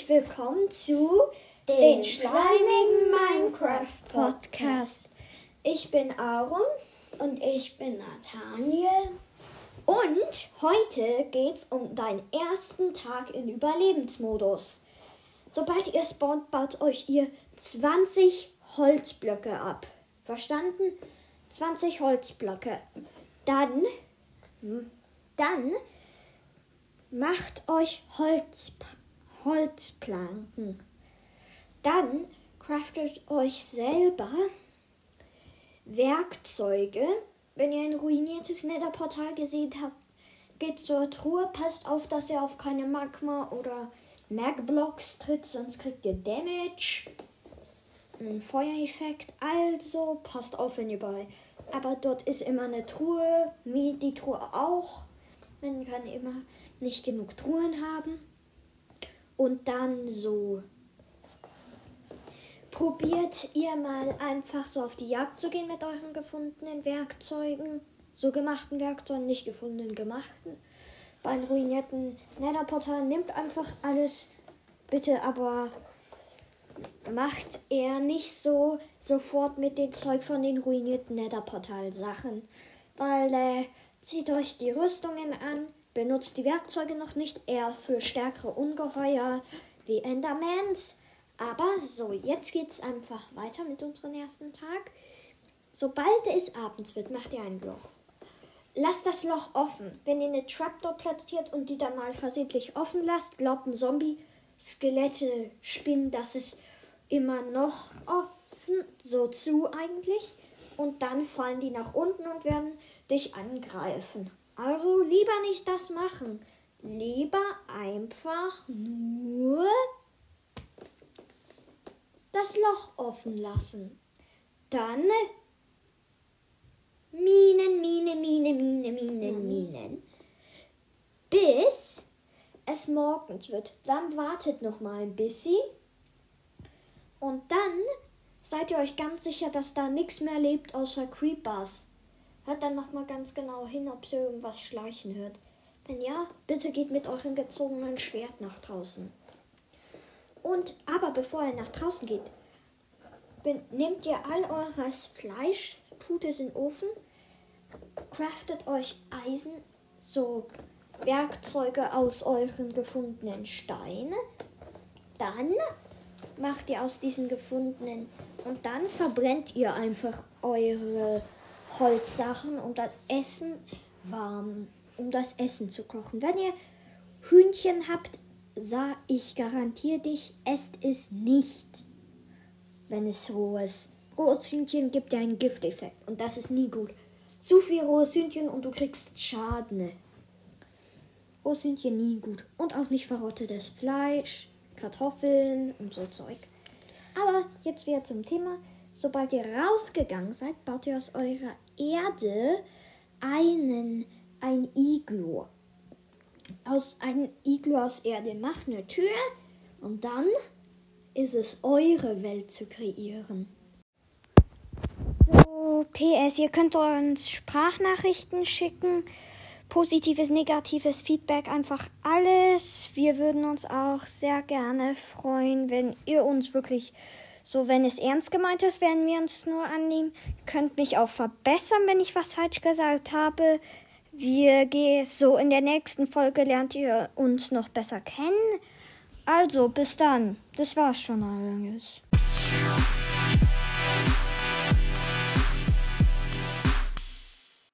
herzlich willkommen zu den schleimigen Minecraft Podcast. Ich bin Aaron und ich bin Nathaniel. Und heute geht's um deinen ersten Tag in Überlebensmodus. Sobald ihr spawnt, baut euch ihr 20 Holzblöcke ab. Verstanden? 20 Holzblöcke. Dann, dann macht euch Holz, Holzplanken. Dann craftet euch selber Werkzeuge. Wenn ihr ein ruiniertes Netherportal gesehen habt, geht zur Truhe. Passt auf, dass ihr auf keine Magma oder Magblocks tritt, sonst kriegt ihr Damage. Ein Feuereffekt. Also passt auf, wenn ihr bei. Aber dort ist immer eine Truhe, die Truhe auch. Man kann immer nicht genug Truhen haben. Und dann so. Probiert ihr mal einfach so auf die Jagd zu gehen mit euren gefundenen Werkzeugen. So gemachten Werkzeugen, nicht gefundenen, gemachten. Bei einem ruinierten Netherportal nimmt einfach alles. Bitte aber macht er nicht so sofort mit dem Zeug von den ruinierten Netherportal-Sachen. Weil äh, zieht euch die Rüstungen an, benutzt die Werkzeuge noch nicht, eher für stärkere Ungeheuer wie Endermans. Aber so, jetzt geht's einfach weiter mit unserem ersten Tag. Sobald es abends wird, macht ihr ein Loch. Lasst das Loch offen. Wenn ihr eine Trapdoor platziert und die dann mal versehentlich offen lasst, glaubt ein Zombie, Skelette, Spinnen, das ist immer noch offen, so zu eigentlich. Und dann fallen die nach unten und werden dich angreifen. Also lieber nicht das machen. Lieber einfach nur das Loch offen lassen. Dann Minen, Minen, Minen, Minen, Minen, Minen. Bis es morgens wird. Dann wartet noch mal ein bisschen. Und dann seid ihr euch ganz sicher, dass da nichts mehr lebt außer Creepers. Hört dann nochmal ganz genau hin, ob ihr irgendwas schleichen hört. Wenn ja, bitte geht mit eurem gezogenen Schwert nach draußen. Und aber bevor ihr nach draußen geht, nehmt ihr all eures Fleisch, tut es in den Ofen, craftet euch Eisen, so Werkzeuge aus euren gefundenen Steinen. Dann macht ihr aus diesen gefundenen und dann verbrennt ihr einfach eure Holzsachen, um das Essen warm, um das Essen zu kochen. Wenn ihr Hühnchen habt, sah ich garantiere dich, esst es nicht, wenn es roh ist. Rohes Hühnchen gibt ja einen Gifteffekt und das ist nie gut. Zu viel rohes Hühnchen und du kriegst Schaden. Rohes Hühnchen nie gut. Und auch nicht verrottetes Fleisch, Kartoffeln und so Zeug. Aber jetzt wieder zum Thema. Sobald ihr rausgegangen seid, baut ihr aus eurer Erde einen, ein Iglu. Aus einem Iglu aus Erde. Macht eine Tür und dann ist es eure Welt zu kreieren. So, PS, ihr könnt uns Sprachnachrichten schicken. Positives, negatives Feedback, einfach alles. Wir würden uns auch sehr gerne freuen, wenn ihr uns wirklich so, wenn es ernst gemeint ist, werden wir uns nur annehmen. Ihr könnt mich auch verbessern, wenn ich was falsch gesagt habe. Wir gehen so in der nächsten Folge lernt ihr uns noch besser kennen. Also, bis dann. Das war's schon alles.